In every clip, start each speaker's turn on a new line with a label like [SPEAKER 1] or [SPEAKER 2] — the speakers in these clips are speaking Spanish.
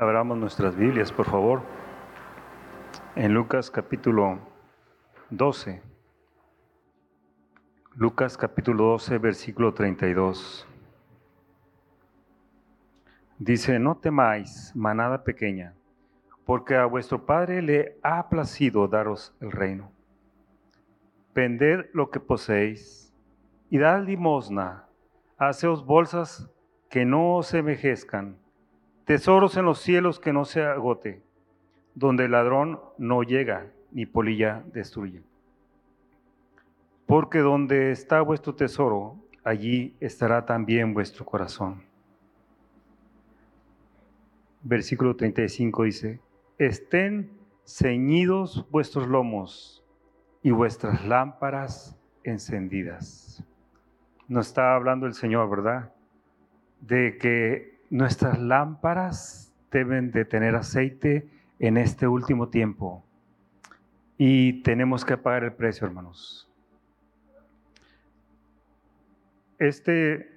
[SPEAKER 1] Abramos nuestras Biblias, por favor. En Lucas capítulo 12. Lucas capítulo 12, versículo 32. Dice, no temáis, manada pequeña, porque a vuestro Padre le ha placido daros el reino. Vended lo que poseéis y dad limosna, haceos bolsas que no se envejezcan tesoros en los cielos que no se agote, donde el ladrón no llega ni polilla destruye. Porque donde está vuestro tesoro, allí estará también vuestro corazón. Versículo 35 dice, estén ceñidos vuestros lomos y vuestras lámparas encendidas. Nos está hablando el Señor, ¿verdad? De que Nuestras lámparas deben de tener aceite en este último tiempo y tenemos que pagar el precio, hermanos. Este,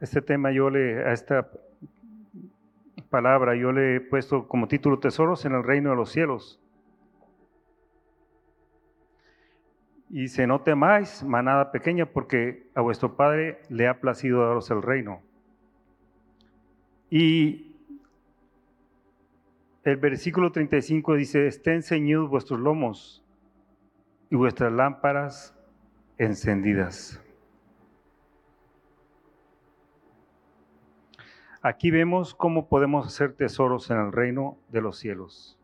[SPEAKER 1] este tema yo le, a esta palabra yo le he puesto como título Tesoros en el reino de los cielos. Y dice, no temáis, manada pequeña, porque a vuestro Padre le ha placido daros el reino. Y el versículo 35 dice, estén ceñidos vuestros lomos y vuestras lámparas encendidas. Aquí vemos cómo podemos hacer tesoros en el reino de los cielos.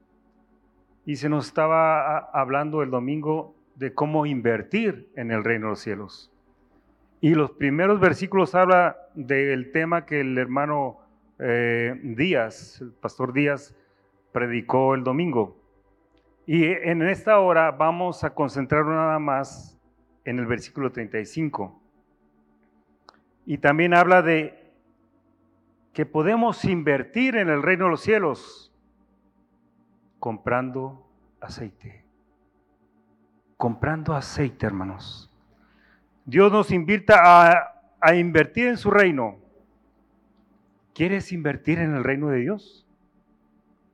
[SPEAKER 1] Y se nos estaba hablando el domingo de cómo invertir en el reino de los cielos. Y los primeros versículos habla del tema que el hermano eh, Díaz, el pastor Díaz, predicó el domingo. Y en esta hora vamos a concentrar nada más en el versículo 35. Y también habla de que podemos invertir en el reino de los cielos comprando aceite. Comprando aceite, hermanos. Dios nos invita a invertir en su reino ¿Quieres invertir en el reino de Dios?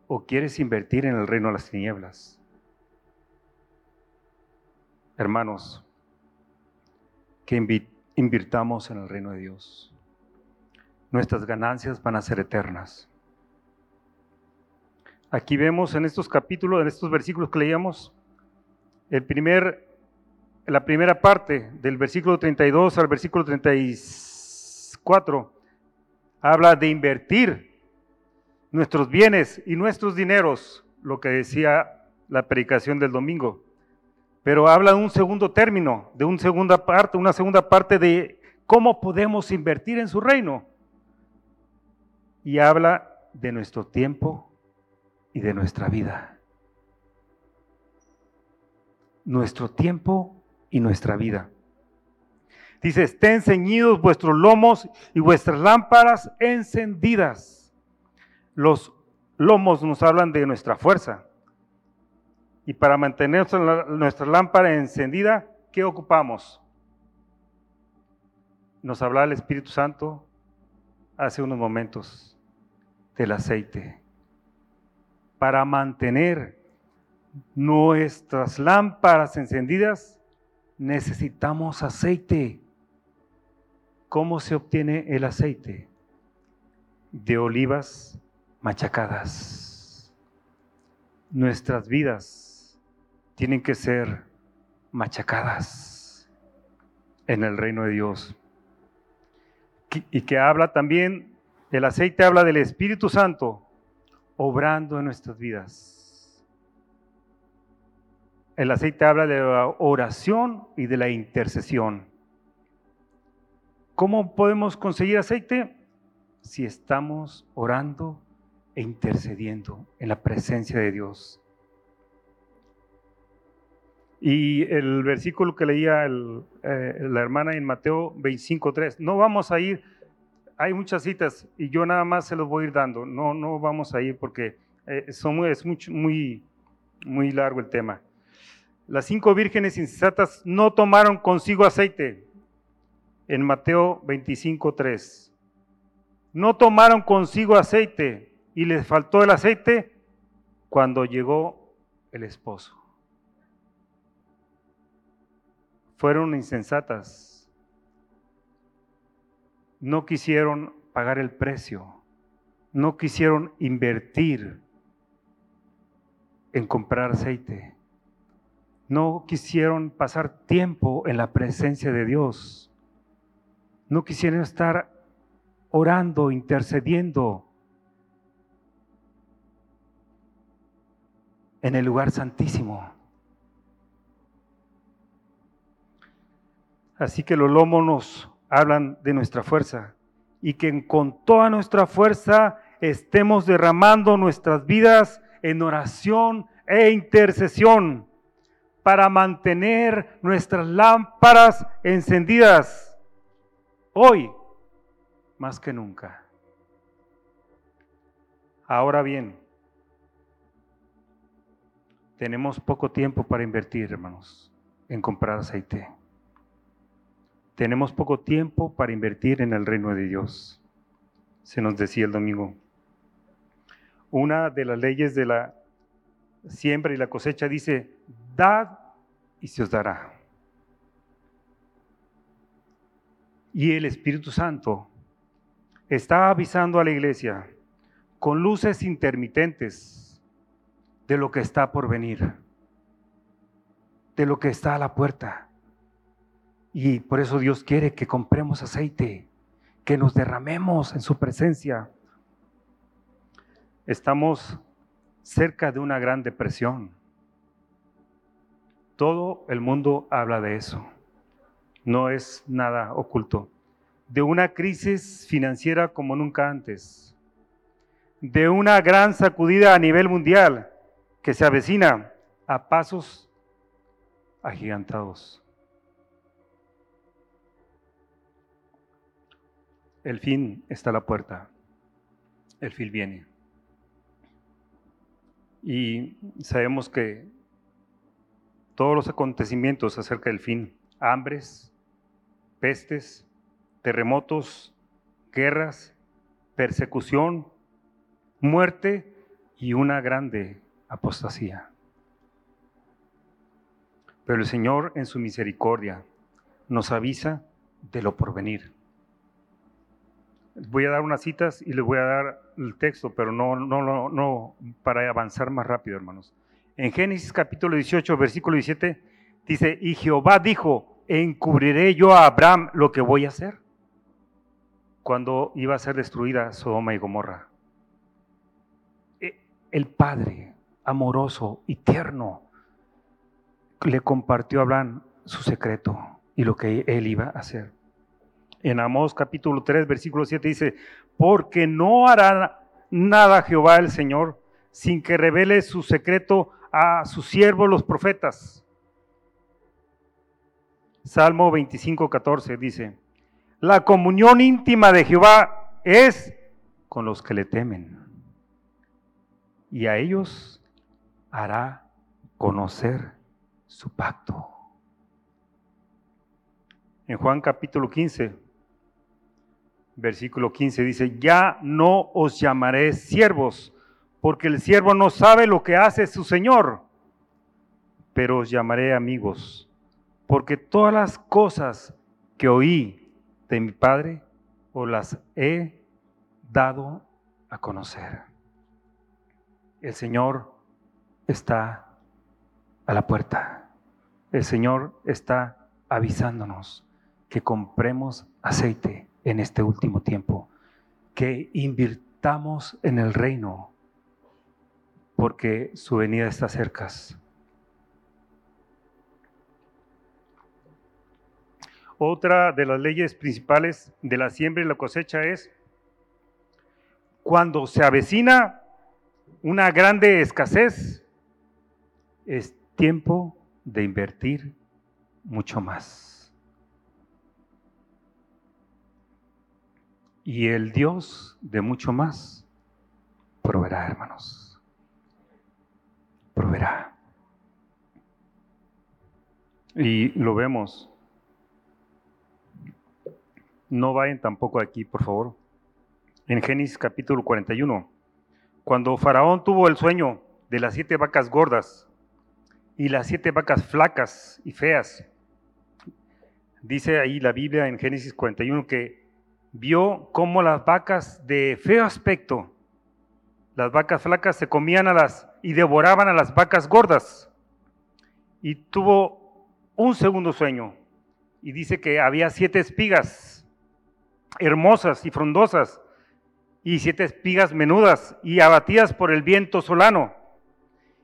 [SPEAKER 1] ¿O quieres invertir en el reino de las tinieblas? Hermanos, que invirtamos en el reino de Dios. Nuestras ganancias van a ser eternas. Aquí vemos en estos capítulos, en estos versículos que leíamos, el primer, la primera parte del versículo 32 al versículo 34 habla de invertir nuestros bienes y nuestros dineros, lo que decía la predicación del domingo. Pero habla de un segundo término, de una segunda parte, una segunda parte de cómo podemos invertir en su reino. Y habla de nuestro tiempo y de nuestra vida. Nuestro tiempo y nuestra vida. Dice, estén ceñidos vuestros lomos y vuestras lámparas encendidas. Los lomos nos hablan de nuestra fuerza. Y para mantener nuestra lámpara encendida, ¿qué ocupamos? Nos habla el Espíritu Santo hace unos momentos del aceite. Para mantener nuestras lámparas encendidas, necesitamos aceite. ¿Cómo se obtiene el aceite? De olivas machacadas. Nuestras vidas tienen que ser machacadas en el reino de Dios. Y que habla también, el aceite habla del Espíritu Santo obrando en nuestras vidas. El aceite habla de la oración y de la intercesión. ¿Cómo podemos conseguir aceite? Si estamos orando e intercediendo en la presencia de Dios. Y el versículo que leía eh, la hermana en Mateo 25.3, no vamos a ir, hay muchas citas y yo nada más se los voy a ir dando, no, no vamos a ir porque eh, es muy, muy largo el tema. Las cinco vírgenes insensatas no tomaron consigo aceite, en Mateo 25, 3. No tomaron consigo aceite y les faltó el aceite cuando llegó el esposo. Fueron insensatas. No quisieron pagar el precio. No quisieron invertir en comprar aceite. No quisieron pasar tiempo en la presencia de Dios. No quisieron estar orando, intercediendo en el lugar santísimo. Así que los lomos nos hablan de nuestra fuerza y que con toda nuestra fuerza estemos derramando nuestras vidas en oración e intercesión para mantener nuestras lámparas encendidas hoy más que nunca. Ahora bien, tenemos poco tiempo para invertir, hermanos, en comprar aceite. Tenemos poco tiempo para invertir en el reino de Dios. Se nos decía el domingo. Una de las leyes de la siembra y la cosecha dice, dad y se os dará. Y el Espíritu Santo está avisando a la iglesia con luces intermitentes de lo que está por venir, de lo que está a la puerta. Y por eso Dios quiere que compremos aceite, que nos derramemos en su presencia. Estamos cerca de una gran depresión. Todo el mundo habla de eso. No es nada oculto. De una crisis financiera como nunca antes. De una gran sacudida a nivel mundial que se avecina a pasos agigantados. El fin está a la puerta. El fin viene. Y sabemos que todos los acontecimientos acerca del fin, hambres, pestes, terremotos, guerras, persecución, muerte y una grande apostasía. Pero el Señor en su misericordia nos avisa de lo porvenir. Voy a dar unas citas y les voy a dar el texto, pero no, no, no, no para avanzar más rápido, hermanos. En Génesis capítulo 18, versículo 17, dice, y Jehová dijo, encubriré yo a Abraham lo que voy a hacer cuando iba a ser destruida Sodoma y Gomorra. E, el Padre amoroso y tierno, le compartió a Abraham su secreto y lo que él iba a hacer. En Amós capítulo 3, versículo 7 dice, porque no hará nada Jehová el Señor sin que revele su secreto a sus siervos los profetas. Salmo 25, 14 dice, la comunión íntima de Jehová es con los que le temen. Y a ellos hará conocer su pacto. En Juan capítulo 15, versículo 15 dice, ya no os llamaré siervos, porque el siervo no sabe lo que hace su Señor, pero os llamaré amigos, porque todas las cosas que oí de mi Padre os las he dado a conocer. El Señor está a la puerta. El Señor está avisándonos que compremos aceite en este último tiempo, que invirtamos en el reino, porque su venida está cerca. Otra de las leyes principales de la siembra y la cosecha es cuando se avecina una grande escasez, es tiempo de invertir mucho más. Y el Dios de mucho más proveerá, hermanos. Proveerá. Y lo vemos. No vayan tampoco aquí, por favor. En Génesis capítulo 41. cuando Faraón tuvo el sueño de las siete vacas gordas y las siete vacas flacas y feas, dice ahí la Biblia en Génesis 41 que vio cómo las vacas de feo aspecto, las vacas flacas se comían a las y devoraban a las vacas gordas. Y tuvo un segundo sueño y dice que había siete espigas hermosas y frondosas y siete espigas menudas y abatidas por el viento solano.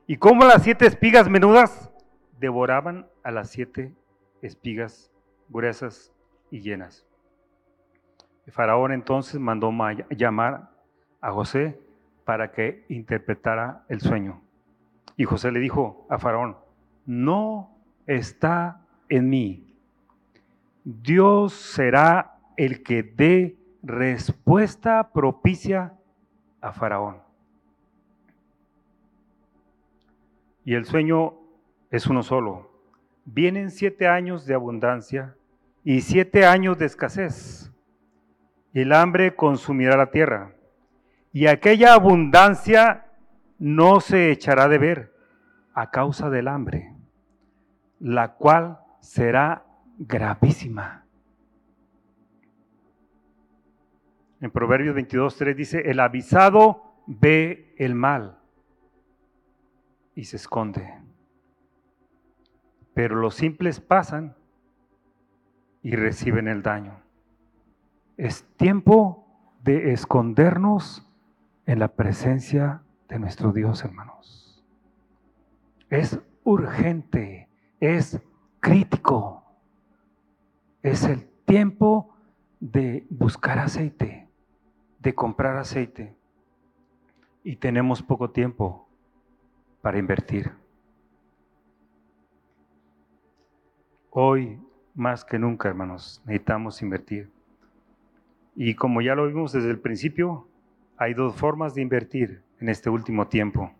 [SPEAKER 1] Y como las siete espigas menudas devoraban a las siete espigas gruesas y llenas. Faraón entonces mandó llamar a José para que interpretara el sueño. Y José le dijo a Faraón, no está en mí. Dios será el que dé respuesta propicia a Faraón. Y el sueño es uno solo. Vienen siete años de abundancia y siete años de escasez. El hambre consumirá la tierra y aquella abundancia no se echará de ver a causa del hambre, la cual será gravísima. En Proverbios 22.3 dice, el avisado ve el mal y se esconde. Pero los simples pasan y reciben el daño. Es tiempo de escondernos en la presencia de nuestro Dios, hermanos. Es urgente, es crítico. Es el tiempo de buscar aceite de comprar aceite y tenemos poco tiempo para invertir. Hoy, más que nunca, hermanos, necesitamos invertir. Y como ya lo vimos desde el principio, hay dos formas de invertir en este último tiempo.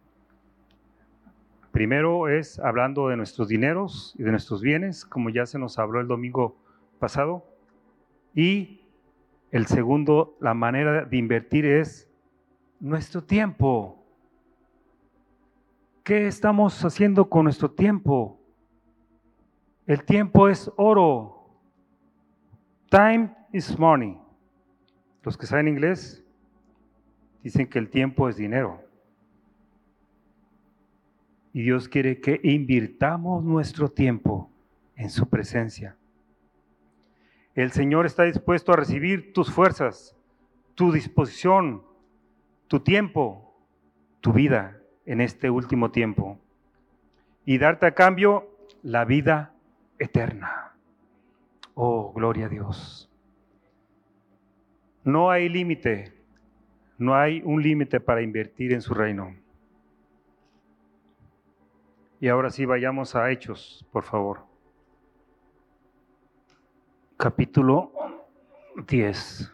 [SPEAKER 1] Primero es hablando de nuestros dineros y de nuestros bienes, como ya se nos habló el domingo pasado. Y el segundo, la manera de invertir es nuestro tiempo. ¿Qué estamos haciendo con nuestro tiempo? El tiempo es oro. Time is money. Los que saben inglés dicen que el tiempo es dinero. Y Dios quiere que invirtamos nuestro tiempo en su presencia. El Señor está dispuesto a recibir tus fuerzas, tu disposición, tu tiempo, tu vida en este último tiempo y darte a cambio la vida eterna. Oh, gloria a Dios. No hay límite, no hay un límite para invertir en su reino. Y ahora sí vayamos a Hechos, por favor capítulo 10.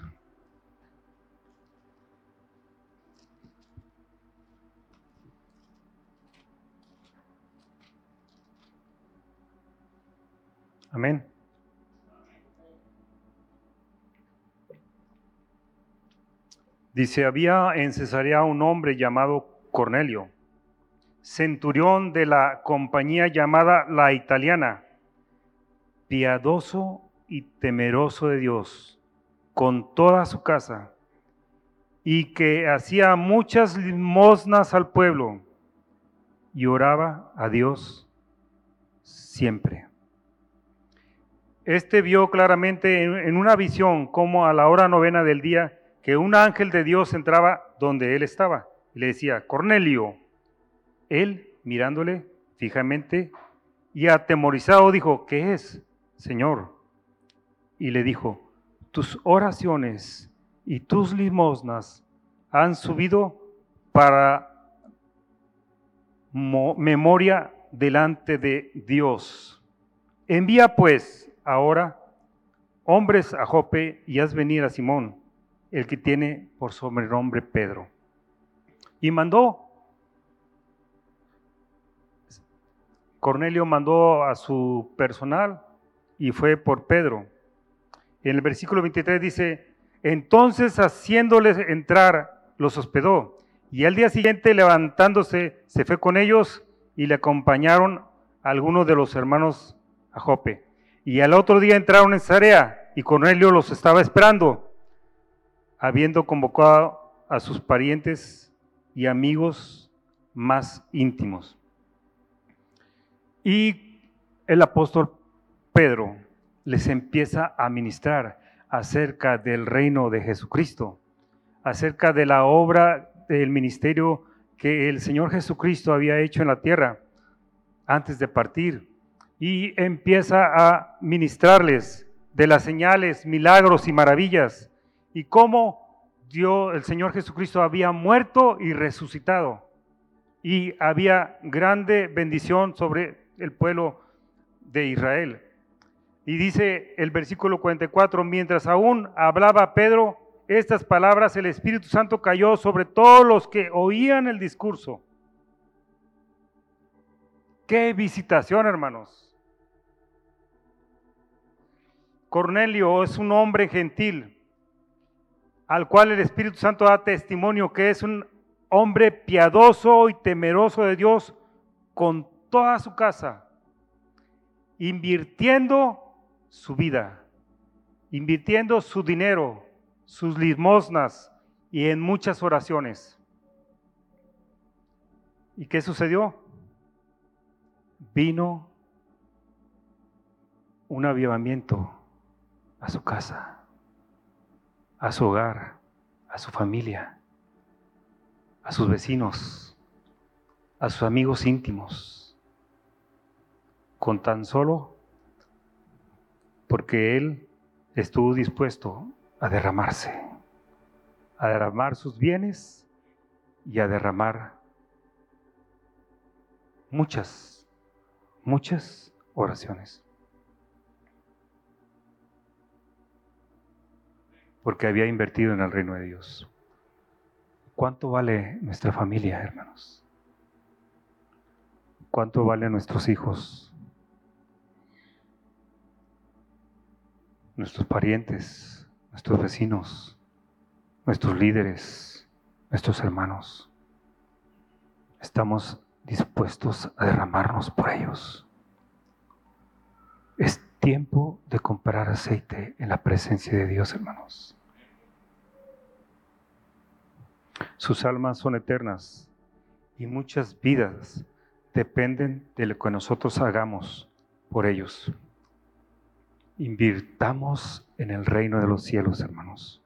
[SPEAKER 1] Amén. Dice, había en Cesarea un hombre llamado Cornelio, centurión de la compañía llamada La Italiana, piadoso y temeroso de Dios con toda su casa y que hacía muchas limosnas al pueblo y oraba a Dios siempre. Este vio claramente en una visión como a la hora novena del día que un ángel de Dios entraba donde él estaba y le decía, Cornelio. Él, mirándole fijamente y atemorizado, dijo, ¿qué es, Señor? Y le dijo, tus oraciones y tus limosnas han subido para memoria delante de Dios. Envía pues ahora hombres a Jope y haz venir a Simón, el que tiene por sobrenombre Pedro. Y mandó, Cornelio mandó a su personal y fue por Pedro en el versículo 23 dice, entonces haciéndoles entrar, los hospedó Y al día siguiente, levantándose, se fue con ellos y le acompañaron algunos de los hermanos a Jope. Y al otro día entraron en Zarea y Cornelio los estaba esperando, habiendo convocado a sus parientes y amigos más íntimos. Y el apóstol Pedro les empieza a ministrar acerca del reino de Jesucristo, acerca de la obra del ministerio que el Señor Jesucristo había hecho en la tierra antes de partir. Y empieza a ministrarles de las señales, milagros y maravillas y cómo Dios, el Señor Jesucristo había muerto y resucitado. Y había grande bendición sobre el pueblo de Israel. Y dice el versículo 44, mientras aún hablaba Pedro estas palabras, el Espíritu Santo cayó sobre todos los que oían el discurso. Qué visitación, hermanos. Cornelio es un hombre gentil al cual el Espíritu Santo da testimonio que es un hombre piadoso y temeroso de Dios con toda su casa, invirtiendo su vida, invirtiendo su dinero, sus limosnas y en muchas oraciones. ¿Y qué sucedió? Vino un avivamiento a su casa, a su hogar, a su familia, a sus vecinos, a sus amigos íntimos, con tan solo porque Él estuvo dispuesto a derramarse, a derramar sus bienes y a derramar muchas, muchas oraciones. Porque había invertido en el reino de Dios. ¿Cuánto vale nuestra familia, hermanos? ¿Cuánto vale nuestros hijos? Nuestros parientes, nuestros vecinos, nuestros líderes, nuestros hermanos. Estamos dispuestos a derramarnos por ellos. Es tiempo de comprar aceite en la presencia de Dios, hermanos. Sus almas son eternas y muchas vidas dependen de lo que nosotros hagamos por ellos. Invirtamos en el reino de los cielos, hermanos.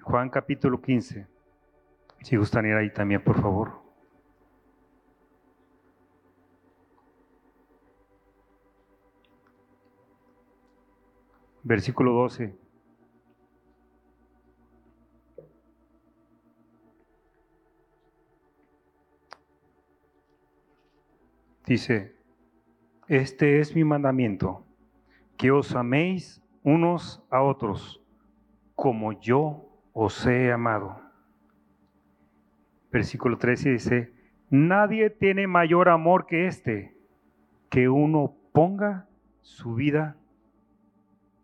[SPEAKER 1] Juan capítulo 15. Si gustan ir ahí también, por favor. Versículo 12. Dice, este es mi mandamiento que os améis unos a otros como yo os he amado. Versículo 13 dice, nadie tiene mayor amor que este, que uno ponga su vida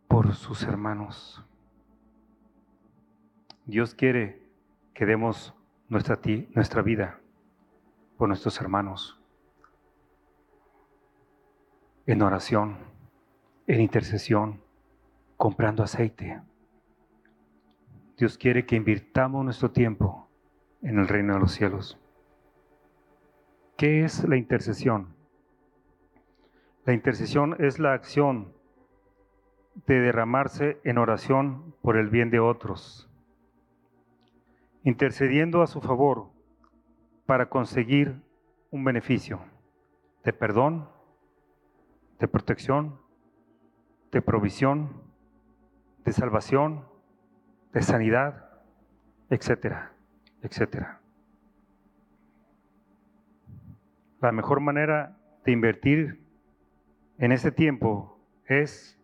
[SPEAKER 1] por sus hermanos. Dios quiere que demos nuestra, nuestra vida por nuestros hermanos en oración en intercesión, comprando aceite. Dios quiere que invirtamos nuestro tiempo en el reino de los cielos. ¿Qué es la intercesión? La intercesión es la acción de derramarse en oración por el bien de otros, intercediendo a su favor para conseguir un beneficio de perdón, de protección de provisión, de salvación, de sanidad, etcétera, etcétera. La mejor manera de invertir en ese tiempo es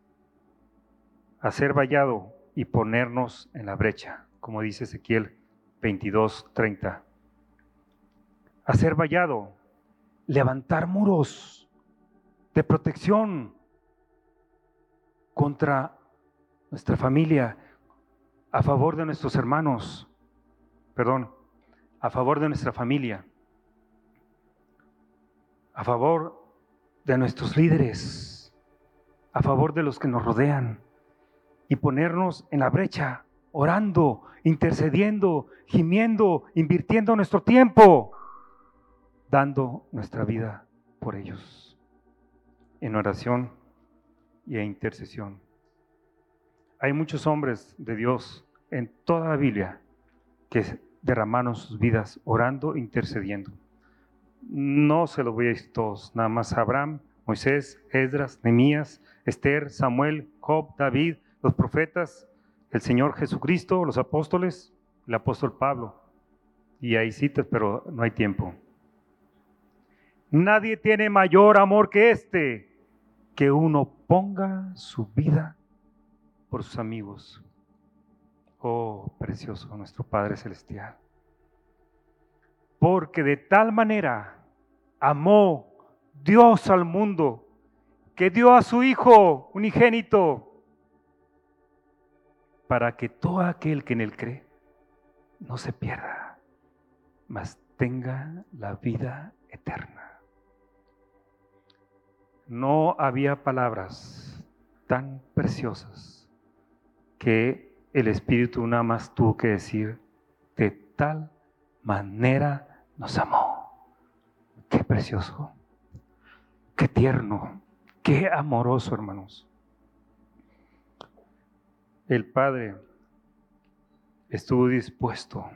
[SPEAKER 1] hacer vallado y ponernos en la brecha, como dice Ezequiel 22:30. Hacer vallado, levantar muros de protección, contra nuestra familia, a favor de nuestros hermanos, perdón, a favor de nuestra familia, a favor de nuestros líderes, a favor de los que nos rodean y ponernos en la brecha, orando, intercediendo, gimiendo, invirtiendo nuestro tiempo, dando nuestra vida por ellos, en oración y en intercesión. Hay muchos hombres de Dios en toda la Biblia que derramaron sus vidas orando, intercediendo. No se lo voy a decir todos, nada más Abraham, Moisés, Esdras, Nemías, Esther, Samuel, Job, David, los profetas, el Señor Jesucristo, los apóstoles, el apóstol Pablo. Y hay citas, pero no hay tiempo. Nadie tiene mayor amor que este, que uno ponga su vida por sus amigos. Oh, precioso nuestro Padre Celestial. Porque de tal manera amó Dios al mundo que dio a su Hijo unigénito para que todo aquel que en él cree no se pierda, mas tenga la vida eterna. No había palabras tan preciosas que el Espíritu nada más tuvo que decir, de tal manera nos amó. Qué precioso, qué tierno, qué amoroso, hermanos. El Padre estuvo dispuesto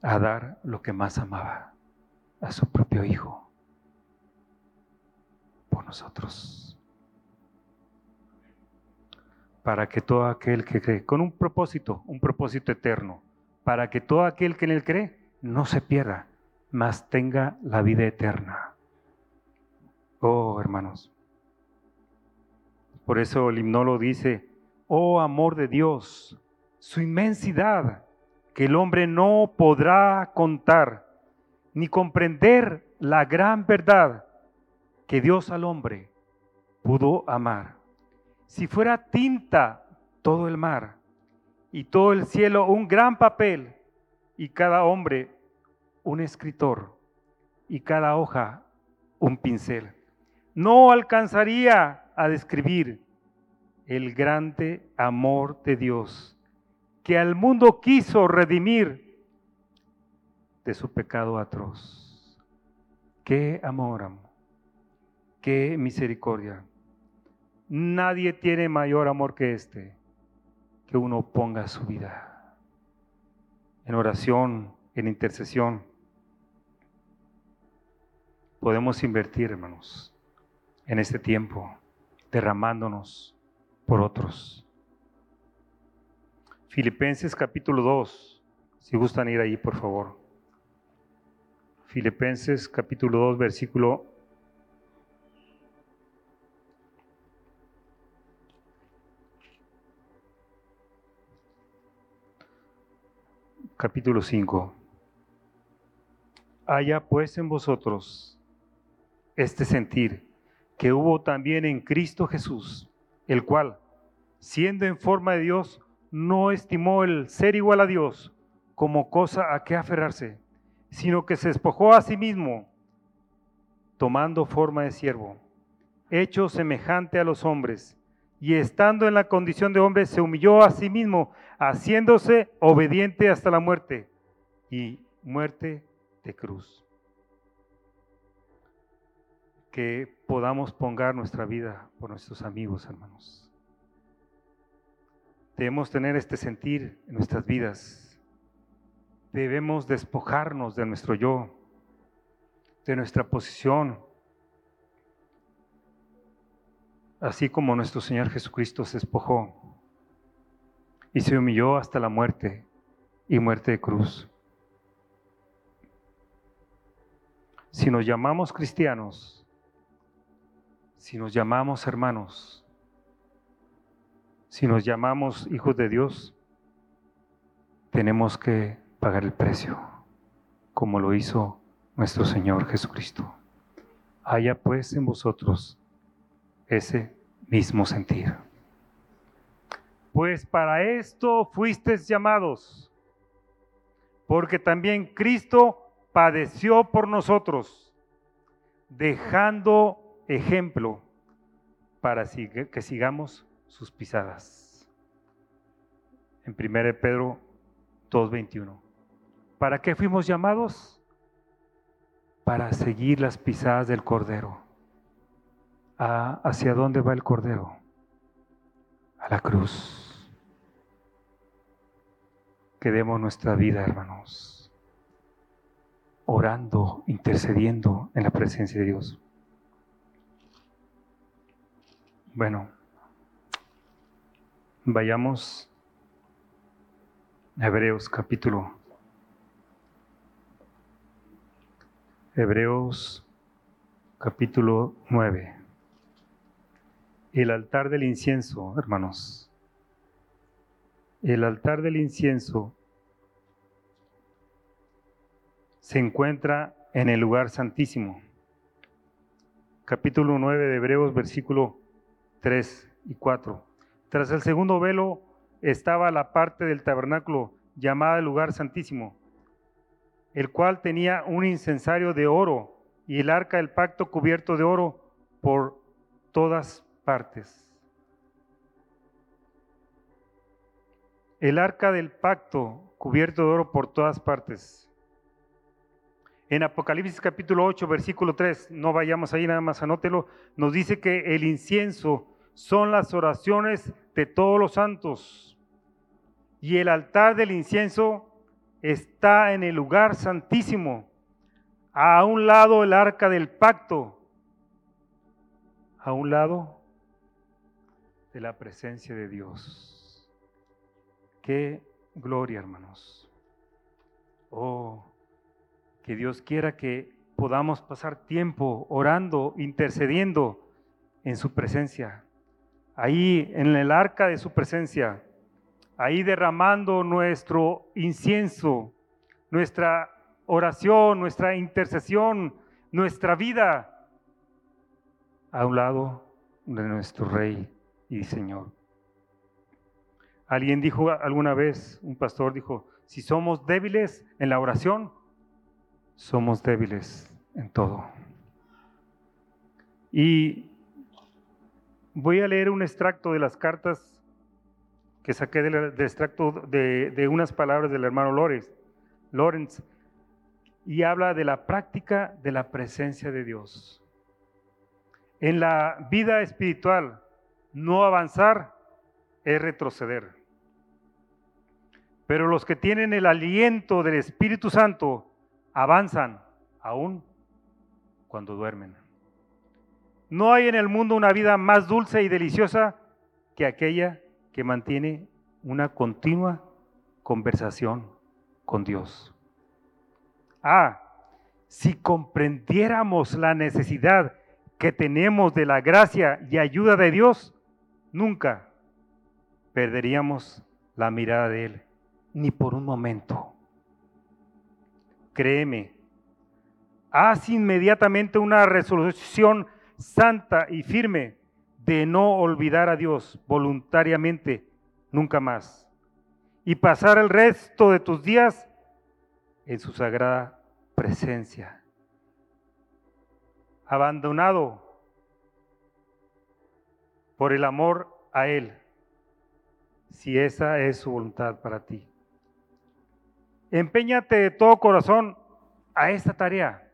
[SPEAKER 1] a dar lo que más amaba, a su propio Hijo, nosotros. Para que todo aquel que cree, con un propósito, un propósito eterno, para que todo aquel que en él cree no se pierda, mas tenga la vida eterna. Oh, hermanos. Por eso el himnolo dice, oh amor de Dios, su inmensidad que el hombre no podrá contar, ni comprender la gran verdad que Dios al hombre pudo amar. Si fuera tinta todo el mar y todo el cielo un gran papel y cada hombre un escritor y cada hoja un pincel, no alcanzaría a describir el grande amor de Dios, que al mundo quiso redimir de su pecado atroz. Qué amor, amor. Qué misericordia. Nadie tiene mayor amor que este, que uno ponga su vida en oración, en intercesión. Podemos invertir, hermanos, en este tiempo, derramándonos por otros. Filipenses capítulo 2, si gustan ir ahí, por favor. Filipenses capítulo 2, versículo capítulo 5. Haya pues en vosotros este sentir que hubo también en Cristo Jesús el cual, siendo en forma de Dios, no estimó el ser igual a Dios como cosa a que aferrarse, sino que se despojó a sí mismo, tomando forma de siervo, hecho semejante a los hombres, y estando en la condición de hombre, se humilló a sí mismo, haciéndose obediente hasta la muerte, y muerte de cruz. Que podamos pongar nuestra vida por nuestros amigos, hermanos. Debemos tener este sentir en nuestras vidas. Debemos despojarnos de nuestro yo, de nuestra posición, así como nuestro Señor Jesucristo se despojó y se humilló hasta la muerte y muerte de cruz. Si nos llamamos cristianos, si nos llamamos hermanos, si nos llamamos hijos de Dios, tenemos que pagar el precio, como lo hizo nuestro Señor Jesucristo. Haya pues en vosotros ese mismo sentir. Pues para esto fuisteis llamados, porque también Cristo padeció por nosotros, dejando ejemplo para que sigamos sus pisadas. En 1 Pedro 2.21. ¿Para qué fuimos llamados? Para seguir las pisadas del Cordero. ¿Hacia dónde va el Cordero? A la cruz. Que demos nuestra vida, hermanos, orando, intercediendo en la presencia de Dios. Bueno, vayamos a Hebreos capítulo. Hebreos capítulo 9. El altar del incienso, hermanos. El altar del incienso se encuentra en el lugar santísimo. Capítulo 9 de Hebreos, versículo 3 y 4. Tras el segundo velo estaba la parte del tabernáculo llamada el lugar santísimo, el cual tenía un incensario de oro y el arca del pacto cubierto de oro por todas partes. El arca del pacto cubierto de oro por todas partes. En Apocalipsis capítulo 8, versículo 3, no vayamos ahí nada más, anótelo, nos dice que el incienso son las oraciones de todos los santos. Y el altar del incienso está en el lugar santísimo. A un lado el arca del pacto. A un lado de la presencia de Dios. Qué gloria, hermanos. Oh, que Dios quiera que podamos pasar tiempo orando, intercediendo en su presencia ahí en el arca de su presencia, ahí derramando nuestro incienso, nuestra oración, nuestra intercesión, nuestra vida a un lado de nuestro Rey y Señor. Alguien dijo alguna vez, un pastor dijo, si somos débiles en la oración, somos débiles en todo. Y Voy a leer un extracto de las cartas que saqué del, extracto de, unas palabras del hermano Lorenz, Lorenz, y habla de la práctica de la presencia de Dios. En la vida espiritual, no avanzar es retroceder. Pero los que tienen el aliento del Espíritu Santo avanzan aún cuando duermen. No hay en el mundo una vida más dulce y deliciosa que aquella que mantiene una continua conversación con Dios. Ah, si comprendiéramos la necesidad que tenemos de la gracia y ayuda de Dios, nunca perderíamos la mirada de Él, ni por un momento. Créeme, haz inmediatamente una resolución santa y firme de no olvidar a Dios voluntariamente nunca más y pasar el resto de tus días en su sagrada presencia. Abandonado por el amor a Él, si esa es su voluntad para ti. Empeñate de todo corazón a esta tarea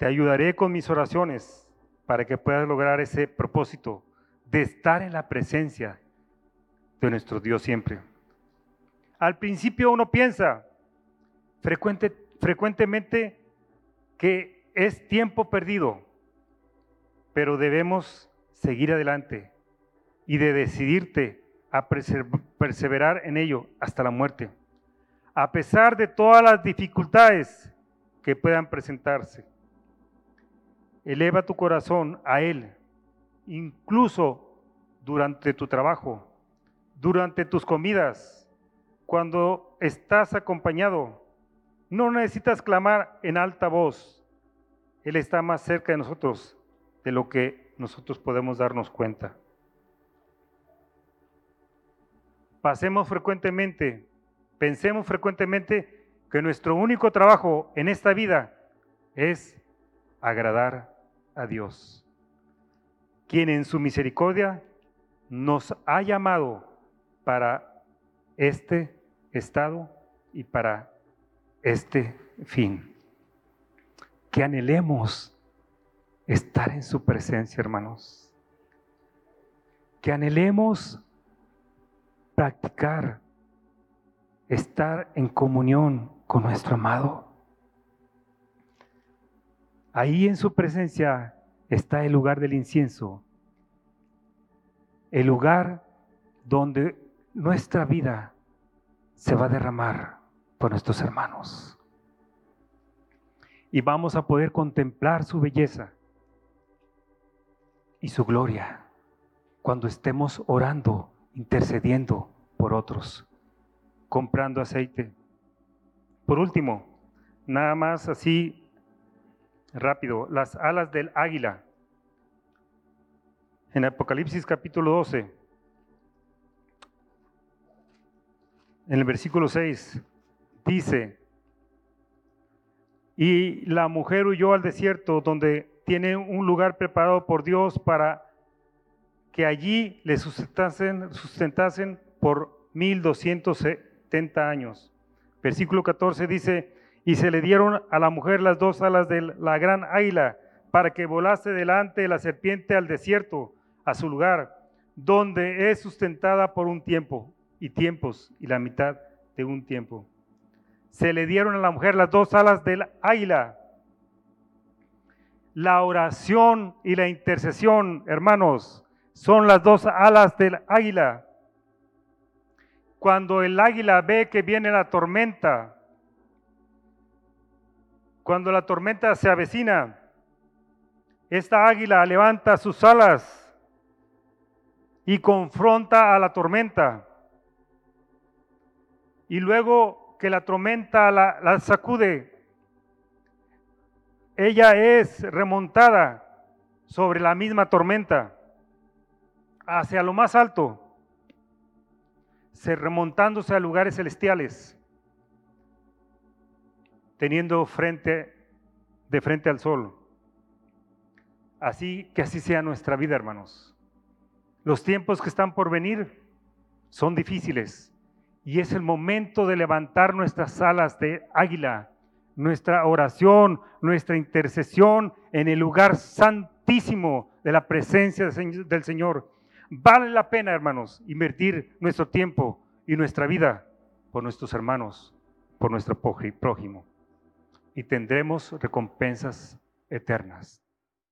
[SPEAKER 1] te ayudaré con mis oraciones para que puedas lograr ese propósito de estar en la presencia de nuestro Dios siempre. Al principio uno piensa frecuente, frecuentemente que es tiempo perdido, pero debemos seguir adelante y de decidirte a perseverar en ello hasta la muerte, a pesar de todas las dificultades que puedan presentarse. Eleva tu corazón a Él, incluso durante tu trabajo, durante tus comidas, cuando estás acompañado. No necesitas clamar en alta voz. Él está más cerca de nosotros de lo que nosotros podemos darnos cuenta. Pasemos frecuentemente Pensemos frecuentemente que nuestro único trabajo en esta vida es agradar a Dios, quien en su misericordia nos ha llamado para este estado y para este fin. Que anhelemos estar en su presencia, hermanos. Que anhelemos practicar, estar en comunión con nuestro amado. Ahí en su presencia está el lugar del incienso, el lugar donde nuestra vida se va a derramar por nuestros hermanos. Y vamos a poder contemplar su belleza y su gloria cuando estemos orando, intercediendo por otros, comprando aceite. Por último, nada más así rápido, las alas del águila. En Apocalipsis capítulo 12, en el versículo 6, dice, y la mujer huyó al desierto donde tiene un lugar preparado por Dios para que allí le sustentasen, sustentasen por 1270 años. Versículo 14 dice, y se le dieron a la mujer las dos alas de la gran águila para que volase delante de la serpiente al desierto, a su lugar, donde es sustentada por un tiempo y tiempos y la mitad de un tiempo. Se le dieron a la mujer las dos alas del águila. La oración y la intercesión, hermanos, son las dos alas del águila. Cuando el águila ve que viene la tormenta, cuando la tormenta se avecina, esta águila levanta sus alas y confronta a la tormenta. Y luego que la tormenta la, la sacude, ella es remontada sobre la misma tormenta hacia lo más alto, se remontándose a lugares celestiales teniendo frente de frente al sol. Así que así sea nuestra vida, hermanos. Los tiempos que están por venir son difíciles y es el momento de levantar nuestras alas de águila, nuestra oración, nuestra intercesión en el lugar santísimo de la presencia del Señor. Vale la pena, hermanos, invertir nuestro tiempo y nuestra vida por nuestros hermanos, por nuestro prójimo y tendremos recompensas eternas.